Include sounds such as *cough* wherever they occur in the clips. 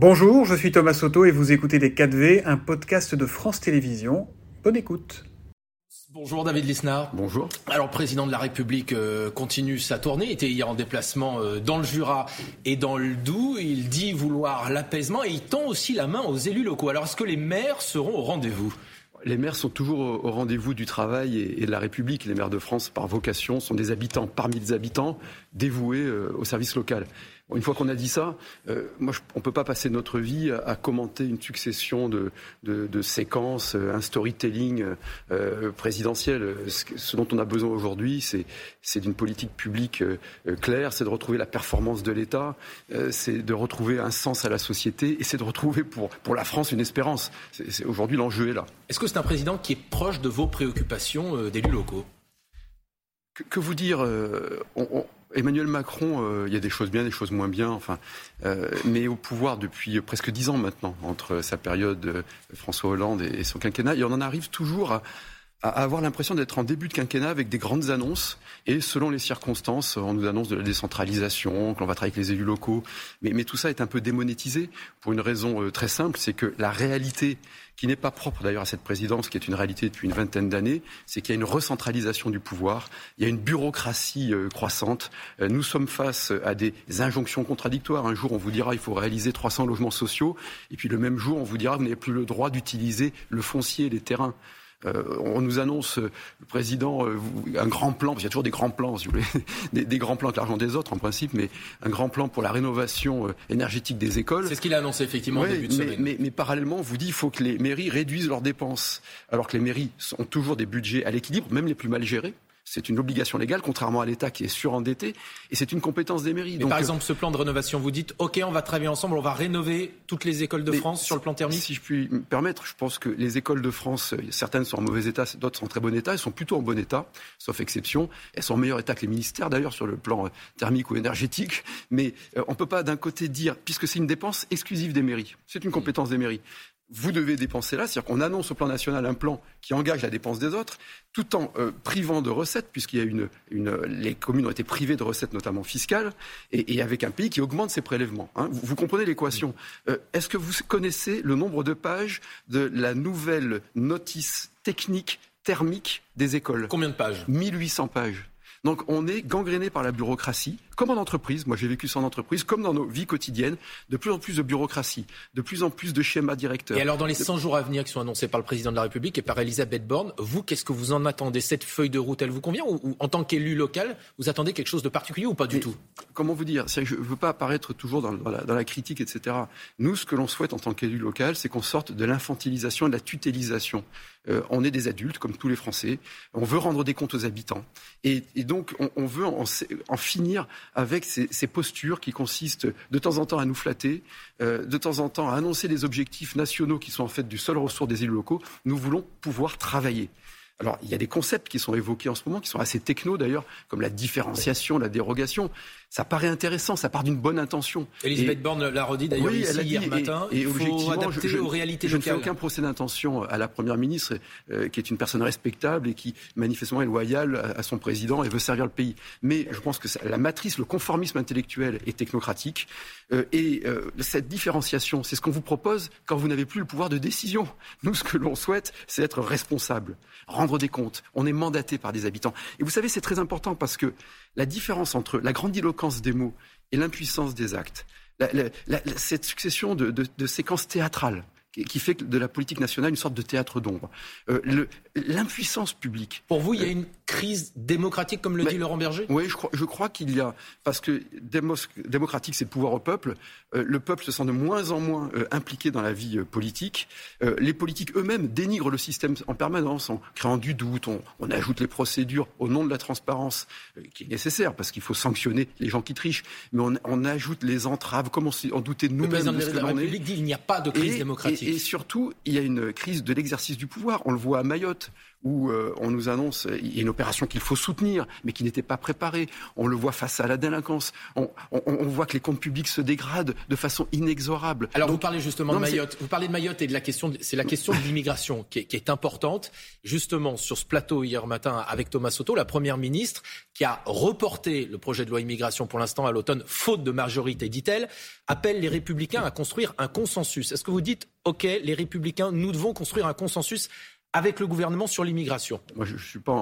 Bonjour, je suis Thomas Soto et vous écoutez Les 4V, un podcast de France Télévisions. Bonne écoute. Bonjour David Lisnard. Bonjour. Alors, président de la République euh, continue sa tournée. Il était hier en déplacement euh, dans le Jura et dans le Doubs. Il dit vouloir l'apaisement et il tend aussi la main aux élus locaux. Alors, est-ce que les maires seront au rendez-vous? Les maires sont toujours au rendez-vous du travail et de la République. Les maires de France, par vocation, sont des habitants parmi les habitants dévoués euh, au service local. Une fois qu'on a dit ça, euh, moi, on ne peut pas passer notre vie à, commenter une succession de, de, séquences, euh, un storytelling euh, présidentiel. Ce, dont on a besoin aujourd'hui, c'est d'une politique publique claire, c'est de retrouver la performance de l'État, c'est de retrouver un sens à la société et c'est de retrouver pour, pour la France une espérance. Aujourd'hui, l'enjeu est là. Est-ce que c'est un président qui est proche de vos préoccupations d'élus locaux? Que, vous dire on, Emmanuel Macron, euh, il y a des choses bien, des choses moins bien, enfin, euh, mais au pouvoir depuis presque dix ans maintenant, entre sa période euh, François Hollande et, son quinquennat, et on en arrive toujours à, avoir l'impression d'être en début de quinquennat avec des grandes annonces, et selon les circonstances, on nous annonce de la décentralisation, que l'on va travailler avec les élus locaux, mais, mais, tout ça est un peu démonétisé pour une raison très simple, c'est que la réalité qui n'est pas propre d'ailleurs à cette présidence, qui est une réalité depuis une vingtaine d'années, c'est qu'il y a une recentralisation du pouvoir, il y a une bureaucratie euh, croissante. Euh, nous sommes face à des injonctions contradictoires. Un jour, on vous dira il faut réaliser 300 logements sociaux, et puis le même jour, on vous dira vous n'avez plus le droit d'utiliser le foncier, les terrains. Euh, on nous annonce, euh, le président, euh, un grand plan, parce qu'il y a toujours des grands plans, si vous voulez, *laughs* des, grands plans avec l'argent des autres en principe, mais un grand plan pour la rénovation énergétique des écoles. C'est ce qu'il a annoncé effectivement au début de semaine. Mais, mais, parallèlement, on vous dit qu'il faut que les mairies réduisent leurs dépenses, alors que les mairies ont toujours des budgets à l'équilibre, même les plus mal gérés. C'est une obligation légale, contrairement à l'État qui est surendetté, et c'est une compétence des mairies. par exemple, ce plan de rénovation, vous dites, OK, on va travailler ensemble, on va rénover toutes les écoles de France sur le plan thermique Si je puis me permettre, je pense que les écoles de France, certaines sont en mauvais état, d'autres sont en très bon état, elles sont plutôt en bon état, sauf exception. Elles sont en meilleur état que les ministères, d'ailleurs, sur le plan euh, thermique ou énergétique. Mais euh, on ne peut pas d'un côté dire, puisque c'est une dépense exclusive des mairies, c'est une compétence des mairies vous devez dépenser là, c'est-à-dire qu'on annonce au plan national un plan qui engage la dépense des autres, tout en euh, privant de recettes, puisqu'il y a une, une, les communes ont été privées de recettes, notamment fiscales, et, avec un pays qui augmente ses prélèvements. Hein. Vous, comprenez l'équation euh, Est-ce que vous connaissez le nombre de pages de la nouvelle notice technique thermique des écoles? Combien de pages? 1800 pages. Donc on est gangréné par la bureaucratie, comme en entreprise. Moi j'ai vécu ça en entreprise, comme dans nos vies quotidiennes, de plus en plus de bureaucratie, de plus en plus de schémas directeurs. Et alors dans les 100 jours à venir qui sont annoncés par le président de la République et par Elisabeth Borne, vous, qu'est-ce que vous en attendez? Cette feuille de route, elle vous convient? Ou, en tant qu'élu local, vous attendez quelque chose de particulier ou pas du tout? Comment vous dire? Je ne veux pas apparaître toujours dans, la, critique, etc. Nous, ce que l'on souhaite en tant qu'élu local, c'est qu'on sorte de l'infantilisation et de la tutélisation. Euh, on est des adultes, comme tous les Français. On veut rendre des comptes aux habitants. Et, donc, on, veut en, finir avec ces, postures qui consistent de temps en temps à nous flatter, euh, de temps en temps à annoncer des objectifs nationaux qui sont en fait du seul ressort des élus locaux. Nous voulons pouvoir travailler. Alors, il y a des concepts qui sont évoqués en ce moment, qui sont assez techno d'ailleurs, comme la différenciation, la dérogation. Ça paraît intéressant, ça part d'une bonne intention. Elisabeth Borne l'a redit d'ailleurs ici hier matin. Et, il faut adapter je, aux réalités je, locales. Je ne fais aucun procès d'intention à la Première ministre, euh, qui est une personne respectable et qui manifestement est loyale à, son président et veut servir le pays. Mais je pense que la matrice, le conformisme intellectuel est technocratique. Euh, et euh, cette différenciation, c'est ce qu'on vous propose quand vous n'avez plus le pouvoir de décision. Nous, ce que l'on souhaite, c'est être responsable rendre des comptes. On est mandaté par des habitants. Et vous savez, c'est très important parce que la différence entre la grandiloquence des mots et l'impuissance des actes, cette succession de séquences théâtrales, qui fait de la politique nationale une sorte de théâtre d'ombre. Euh, l'impuissance publique. Pour vous, il y a euh, une crise démocratique, comme le dit Laurent Berger? Oui, je crois, je crois qu'il y a. Parce que démocratique, c'est le pouvoir au peuple. Euh, le peuple se sent de moins en moins impliqué dans la vie politique. les politiques eux-mêmes dénigrent le système en permanence en créant du doute. On, ajoute les procédures au nom de la transparence, qui est nécessaire, parce qu'il faut sanctionner les gens qui trichent. Mais on, ajoute les entraves, comme on, en doutait nous-mêmes. Le président de la République dit qu'il n'y a pas de crise démocratique. Et surtout, il y a une crise de l'exercice du pouvoir. On le voit à Mayotte. Où euh, on nous annonce il y a une opération qu'il faut soutenir, mais qui n'était pas préparée. On le voit face à la délinquance. On, voit que les comptes publics se dégradent de façon inexorable. Alors vous parlez justement de Mayotte. Vous parlez de Mayotte et de la question. C'est la question de l'immigration *laughs* qui, qui, est importante. Justement, sur ce plateau hier matin avec Thomas Soto, la première ministre qui a reporté le projet de loi immigration pour l'instant à l'automne, faute de majorité, dit-elle, appelle les Républicains à construire un consensus. Est-ce que vous dites, OK, les Républicains, nous devons construire un consensus avec le gouvernement sur l'immigration Moi, je ne suis pas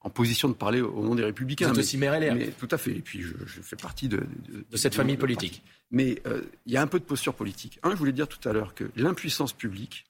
en, position de parler au nom des Républicains. Vous êtes aussi maire LR. Mais, tout à fait. Et puis, je, fais partie de, de, cette famille politique. Mais euh, il y a un peu de posture politique. Un, je voulais dire tout à l'heure que l'impuissance publique,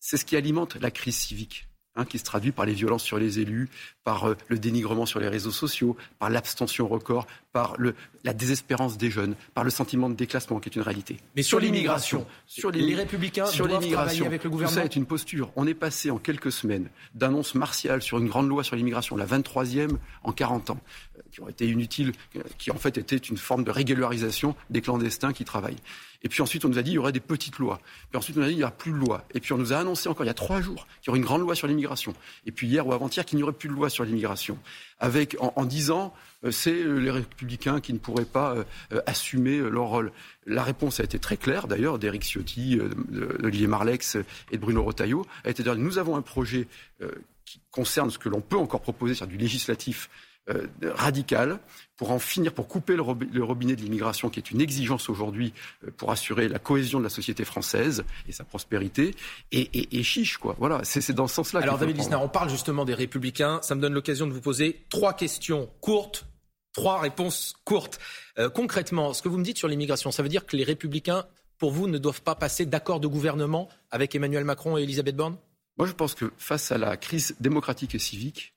c'est ce qui alimente la crise civique. Hein, qui se traduit par les violences sur les élus, par euh, le dénigrement sur les réseaux sociaux, par l'abstention record, par le, la désespérance des jeunes, par le sentiment de déclassement qui est une réalité. Mais sur, l'immigration, sur les, républicains sur travailler avec le gouvernement. ça est une posture. On est passé en quelques semaines d'annonces martiales sur une grande loi sur l'immigration, la 23e en 40 ans, euh, qui ont été inutiles, euh, qui en fait étaient une forme de régularisation des clandestins qui travaillent. Et puis ensuite, on nous a dit qu'il y aurait des petites lois. Puis ensuite, on nous a dit qu'il n'y aura plus de loi. Et puis on nous a annoncé encore il y a trois jours qu'il y aurait une grande loi sur l'immigration. Et puis hier ou avant-hier qu'il n'y aurait plus de loi sur l'immigration. Avec, en, disant, euh, c'est euh, les républicains qui ne pourraient pas euh, assumer leur rôle. La réponse a été très claire, d'ailleurs, d'Éric Ciotti, d'Olivier Marlex et de Bruno Rotaillot. A été dire, nous avons un projet qui concerne ce que l'on peut encore proposer, c'est-à-dire du législatif euh, radical pour en finir, pour couper le, robinet de l'immigration, qui est une exigence aujourd'hui euh, pour assurer la cohésion de la société française et sa prospérité, et, chiche, quoi. Voilà, c'est dans ce sens-là. Alors, David Lisnard, on parle justement des Républicains. Ça me donne l'occasion de vous poser trois questions courtes, trois réponses courtes. Euh, concrètement, ce que vous me dites sur l'immigration, ça veut dire que les Républicains, pour vous, ne doivent pas passer d'accord de gouvernement avec Emmanuel Macron et Elisabeth Borne? Moi, je pense que face à la crise démocratique et civique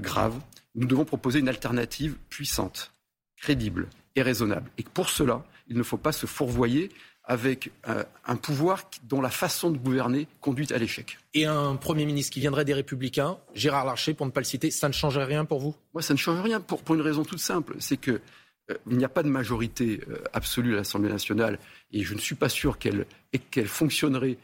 grave, nous devons proposer une alternative puissante, crédible et raisonnable. Et pour cela, il ne faut pas se fourvoyer avec euh, un pouvoir dont la façon de gouverner conduit à l'échec. Et un Premier ministre qui viendrait des Républicains, Gérard Larcher, pour ne pas le citer, ça ne changerait rien pour vous? Moi, ça ne change rien pour, une raison toute simple. C'est qu'il euh, n'y a pas de majorité euh, absolue à l'Assemblée nationale et je ne suis pas sûr qu'elle fonctionnerait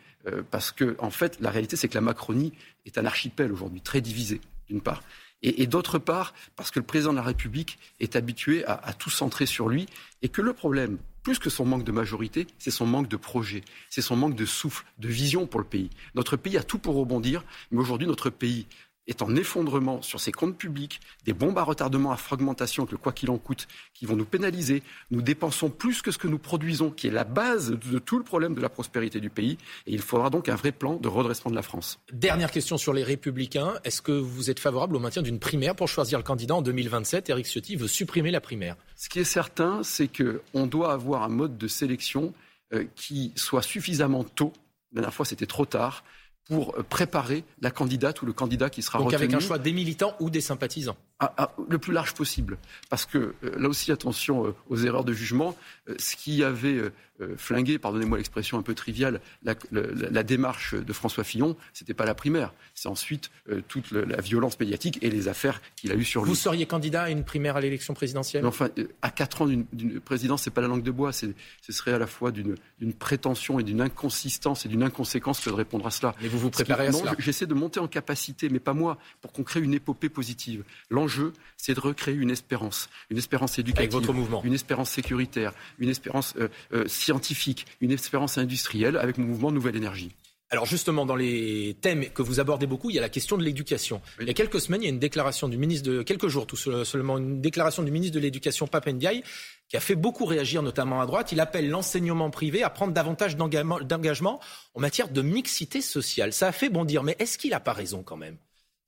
parce que, en fait, la réalité, c'est que la Macronie est un archipel aujourd'hui, très divisé, d'une part et, d'autre part parce que le président de la République est habitué à, tout centrer sur lui et que le problème, plus que son manque de majorité, c'est son manque de projet, c'est son manque de souffle, de vision pour le pays. Notre pays a tout pour rebondir, mais aujourd'hui notre pays est en effondrement sur ses comptes publics, des bombes à retardement, à fragmentation, que le quoi qu'il en coûte, qui vont nous pénaliser. Nous dépensons plus que ce que nous produisons, qui est la base de tout le problème de la prospérité du pays. Et il faudra donc un vrai plan de redressement de la France. Dernière question sur les Républicains. Est-ce que vous êtes favorable au maintien d'une primaire pour choisir le candidat en 2027 Éric Ciotti veut supprimer la primaire. Ce qui est certain, c'est qu'on doit avoir un mode de sélection euh, qui soit suffisamment tôt. La dernière fois, c'était trop tard pour préparer la candidate ou le candidat qui sera Donc retenu. avec un choix des militants ou des sympathisants le plus large possible. Parce que euh, là aussi, attention euh, aux erreurs de jugement. Euh, ce qui avait flingué, pardonnez-moi l'expression un peu triviale, la, démarche de François Fillon, c'était pas la primaire. C'est ensuite toute la violence médiatique et les affaires qu'il a eues sur lui. Vous seriez candidat à une primaire à l'élection présidentielle? Enfin, à quatre ans d'une présidence, c'est pas la langue de bois. Ce serait à la fois d'une prétention et d'une inconsistance et d'une inconséquence que de répondre à cela. Mais vous vous préparez à cela J'essaie de monter en capacité, mais pas moi, pour qu'on crée une épopée positive. L'enjeu jeu, c'est de recréer une espérance, une espérance éducative, votre mouvement. une espérance sécuritaire, une espérance euh, euh, scientifique, une espérance industrielle avec mon mouvement Nouvelle Énergie. Alors justement, dans les thèmes que vous abordez beaucoup, il y a la question de l'éducation. Il y a quelques semaines, il y a une déclaration du ministre de quelques jours tout seulement une déclaration du ministre de l'Éducation Papendiaï qui a fait beaucoup réagir, notamment à droite. Il appelle l'enseignement privé à prendre davantage d'engagement en matière de mixité sociale. Ça a fait bondir, mais est-ce qu'il n'a pas raison quand même?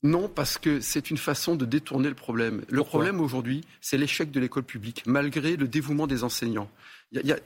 Non, parce que c'est une façon de détourner le problème. Le problème aujourd'hui, c'est l'échec de l'école publique, malgré le dévouement des enseignants.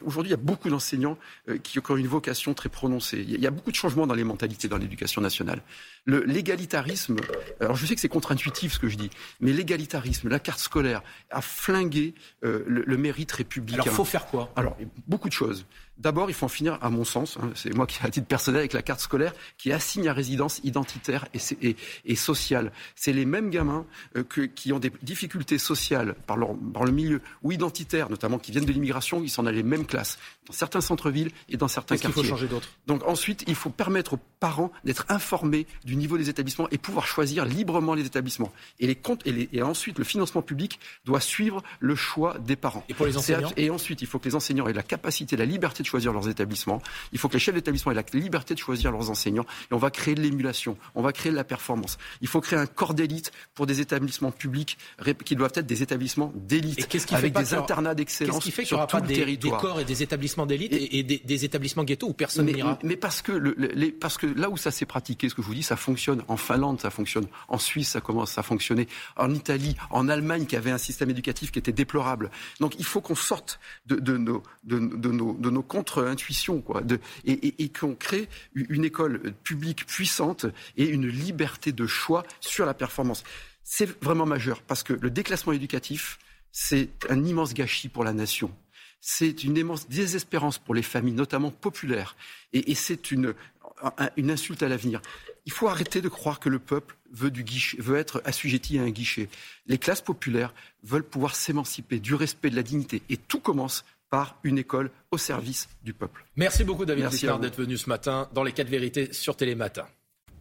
Aujourd'hui, il y a beaucoup d'enseignants euh, qui ont une vocation très prononcée. Il y, a beaucoup de changements dans les mentalités dans l'éducation nationale. L'égalitarisme, alors je sais que c'est contre-intuitif ce que je dis, mais l'égalitarisme, la carte scolaire, a flingué euh, le, mérite républicain. Alors, il faut faire quoi? Alors, beaucoup de choses. D'abord, il faut en finir, à mon sens, hein, c'est moi qui, à titre personnel, avec la carte scolaire, qui assigne à résidence identitaire et, et, sociale. C'est les mêmes gamins euh, qui ont des difficultés sociales par, leur, par le milieu ou identitaires, notamment qui viennent de l'immigration, qui s'en allaient les mêmes classes dans certains centres-villes et dans certains quartiers. Qu'est-ce qu'il faut changer d'autre Donc ensuite, il faut permettre aux parents d'être informés du niveau des établissements et pouvoir choisir librement les établissements. Et, les comptes, et, les, et ensuite, le financement public doit suivre le choix des parents. Et pour les enseignants Et ensuite, il faut que les enseignants aient la capacité, la liberté de choisir leurs établissements. Il faut que les chefs d'établissement aient la liberté de choisir leurs enseignants. Et on va créer de l'émulation, on va créer de la performance. Il faut créer un corps d'élite pour des établissements publics qui doivent être des établissements d'élite avec des internats d'excellence Qu'est-ce qui fait qu'il n'y aura pas des, des, corps et des établissements d'élite et, et des, des, établissements ghetto où personne n'ira Mais parce que, le, les, parce que là où ça s'est pratiqué, ce que je vous dis, ça fonctionne. En Finlande, ça fonctionne. En Suisse, ça commence à fonctionner. En Italie, en Allemagne, qui avait un système éducatif qui était déplorable. Donc il faut qu'on sorte de, de, nos, de, de, nos, de nos contre-intuitions, quoi, de, et, et, et qu'on crée une école publique puissante et une liberté de choix sur la performance. C'est vraiment majeur parce que le déclassement éducatif, c'est un immense gâchis pour la nation. C'est une immense désespérance pour les familles, notamment populaires. Et, et c'est une, une insulte à l'avenir. Il faut arrêter de croire que le peuple veut, du guichet, veut être assujetti à un guichet. Les classes populaires veulent pouvoir s'émanciper du respect de la dignité. Et tout commence par une école au service du peuple. Merci beaucoup David Lisnard d'être venu ce matin dans les 4 vérités sur Télématin.